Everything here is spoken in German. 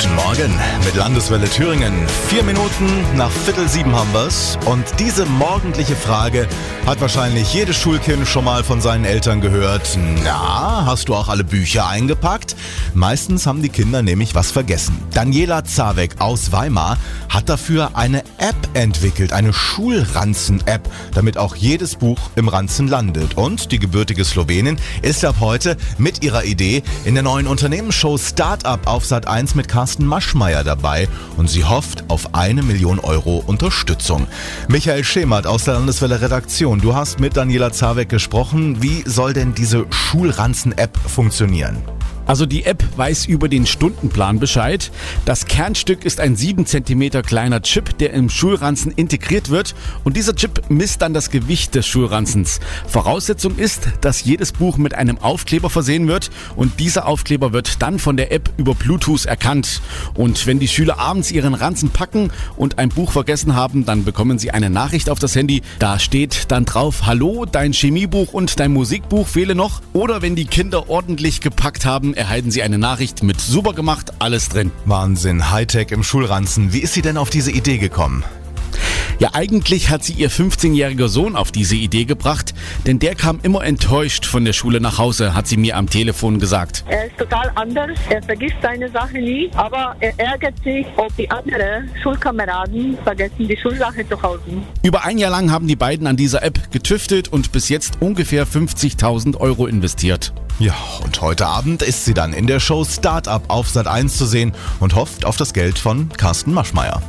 Guten Morgen mit Landeswelle Thüringen. Vier Minuten nach Viertel sieben haben wir's. Und diese morgendliche Frage hat wahrscheinlich jedes Schulkind schon mal von seinen Eltern gehört. Na, hast du auch alle Bücher eingepackt? Meistens haben die Kinder nämlich was vergessen. Daniela Zawek aus Weimar hat dafür eine App entwickelt, eine Schulranzen-App, damit auch jedes Buch im Ranzen landet. Und die gebürtige Slowenin ist ab heute mit ihrer Idee in der neuen Unternehmensshow Startup auf Sat 1 mit Carsten Maschmeyer dabei und sie hofft auf eine Million Euro Unterstützung. Michael Schemert aus der Landeswelle Redaktion, du hast mit Daniela Zawek gesprochen. Wie soll denn diese Schulranzen-App funktionieren? Also die App weiß über den Stundenplan Bescheid. Das Kernstück ist ein 7 cm kleiner Chip, der im Schulranzen integriert wird und dieser Chip misst dann das Gewicht des Schulranzens. Voraussetzung ist, dass jedes Buch mit einem Aufkleber versehen wird und dieser Aufkleber wird dann von der App über Bluetooth erkannt. Und wenn die Schüler abends ihren Ranzen packen und ein Buch vergessen haben, dann bekommen sie eine Nachricht auf das Handy. Da steht dann drauf, hallo, dein Chemiebuch und dein Musikbuch fehle noch. Oder wenn die Kinder ordentlich gepackt haben, erhalten Sie eine Nachricht mit super gemacht, alles drin. Wahnsinn, Hightech im Schulranzen. Wie ist sie denn auf diese Idee gekommen? Ja, eigentlich hat sie ihr 15-jähriger Sohn auf diese Idee gebracht, denn der kam immer enttäuscht von der Schule nach Hause, hat sie mir am Telefon gesagt. Er ist total anders, er vergisst seine Sache nie, aber er ärgert sich, ob die anderen Schulkameraden vergessen, die Schulsache zu Hause. Über ein Jahr lang haben die beiden an dieser App getüftet und bis jetzt ungefähr 50.000 Euro investiert. Ja, und heute Abend ist sie dann in der Show Startup auf Sat 1 zu sehen und hofft auf das Geld von Carsten Maschmeyer.